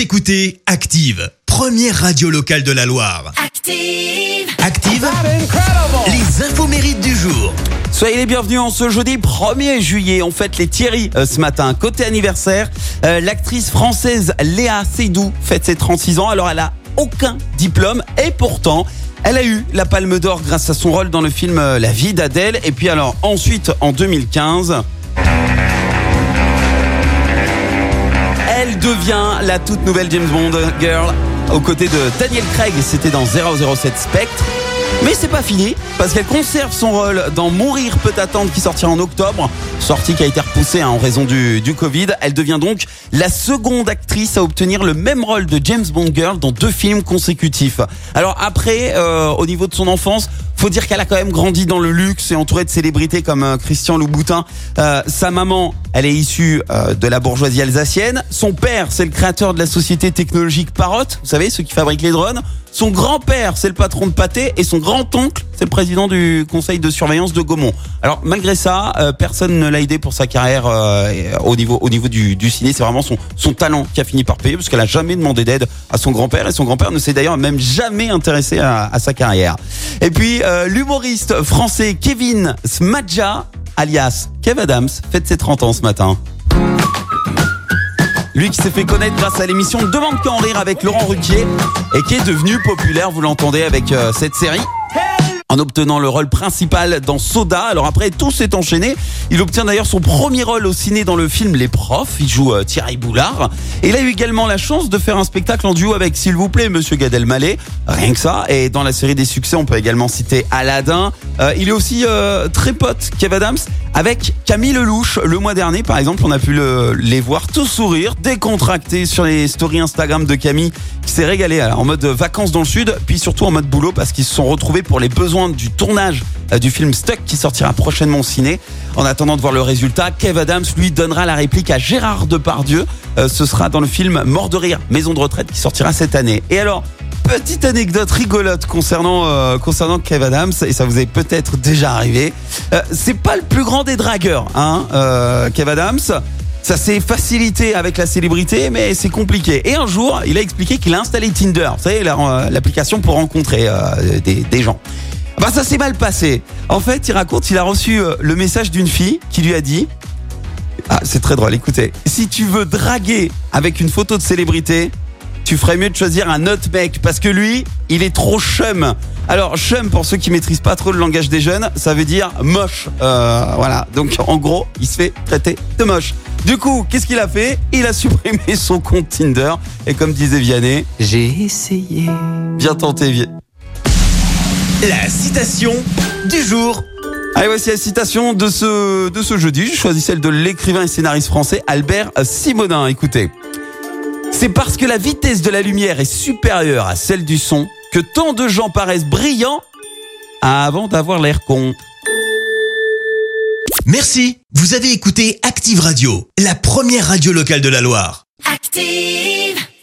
Vous écoutez Active, première radio locale de la Loire. Active. Active, les infos mérites du jour. Soyez les bienvenus en ce jeudi 1er juillet. On fête les Thierry euh, ce matin. Côté anniversaire, euh, l'actrice française Léa Seydoux fête ses 36 ans. Alors elle a aucun diplôme et pourtant elle a eu la Palme d'Or grâce à son rôle dans le film euh, La vie d'Adèle. Et puis alors ensuite en 2015. Elle devient la toute nouvelle James Bond girl aux côtés de Daniel Craig. C'était dans 007 Spectre. Mais c'est pas fini, parce qu'elle conserve son rôle dans Mourir peut attendre qui sortira en octobre, sortie qui a été repoussée hein, en raison du, du Covid. Elle devient donc la seconde actrice à obtenir le même rôle de James Bond Girl dans deux films consécutifs. Alors après, euh, au niveau de son enfance, faut dire qu'elle a quand même grandi dans le luxe et entourée de célébrités comme euh, Christian Louboutin. Euh, sa maman, elle est issue euh, de la bourgeoisie alsacienne. Son père, c'est le créateur de la société technologique Parrot, vous savez, ceux qui fabriquent les drones. Son grand-père, c'est le patron de Pâté et son grand-oncle, c'est le président du conseil de surveillance de Gaumont. Alors malgré ça, euh, personne ne l'a aidé pour sa carrière euh, au niveau au niveau du, du ciné. C'est vraiment son son talent qui a fini par payer parce qu'elle a jamais demandé d'aide à son grand-père et son grand-père ne s'est d'ailleurs même jamais intéressé à, à sa carrière. Et puis euh, l'humoriste français Kevin Smadja, alias Kev Adams, fête ses 30 ans ce matin. Lui qui s'est fait connaître grâce à l'émission Demande qu'en rire avec Laurent Ruquier et qui est devenu populaire, vous l'entendez avec euh, cette série en obtenant le rôle principal dans Soda. Alors après, tout s'est enchaîné. Il obtient d'ailleurs son premier rôle au ciné dans le film Les Profs. Il joue euh, Thierry Boulard. Et il a eu également la chance de faire un spectacle en duo avec, s'il vous plaît, Monsieur Gad Elmaleh. Rien que ça. Et dans la série des succès, on peut également citer Aladdin. Euh, il est aussi très pote, Kev Adams, avec Camille Lelouch. Le mois dernier, par exemple, on a pu le- les voir tous sourire, décontractés sur les stories Instagram de Camille, qui s'est régalé en mode vacances dans le sud, puis surtout en mode boulot parce qu'ils se sont retrouvés pour les besoins du tournage euh, du film Stuck qui sortira prochainement au ciné. En attendant de voir le résultat, Kev Adams lui donnera la réplique à Gérard Depardieu. Euh, ce sera dans le film Mort de rire, maison de retraite qui sortira cette année. Et alors, petite anecdote rigolote concernant euh, concernant Kev Adams et ça vous est peut-être déjà arrivé. Euh, c'est pas le plus grand des dragueurs, hein, euh, Kev Adams. Ça s'est facilité avec la célébrité, mais c'est compliqué. Et un jour, il a expliqué qu'il a installé Tinder, vous savez, la- l'application pour rencontrer des, gens. Bah ça s'est mal passé. En fait, il raconte, il a reçu le message d'une fille qui lui a dit Ah, c'est très drôle, écoutez. Si tu veux draguer avec une photo de célébrité, tu ferais mieux de choisir un autre mec parce que lui, il est trop chum. Alors chum pour ceux qui maîtrisent pas trop le langage des jeunes, ça veut dire moche. Euh, voilà. Donc en gros, il se fait traiter de moche. Du coup, qu'est-ce qu'il a fait? Il a supprimé son compte Tinder et comme disait Vianney, j'ai essayé. Bien tenté, Vi- La citation du jour. Allez, voici la citation de ce, de ce jeudi. Je choisis celle de l'écrivain et scénariste français Albert Simonin. Écoutez. C'est parce que la vitesse de la lumière est supérieure à celle du son que tant de gens paraissent brillants avant d'avoir l'air con. Merci. Vous avez écouté Active Radio, la première radio locale de la Loire. Active.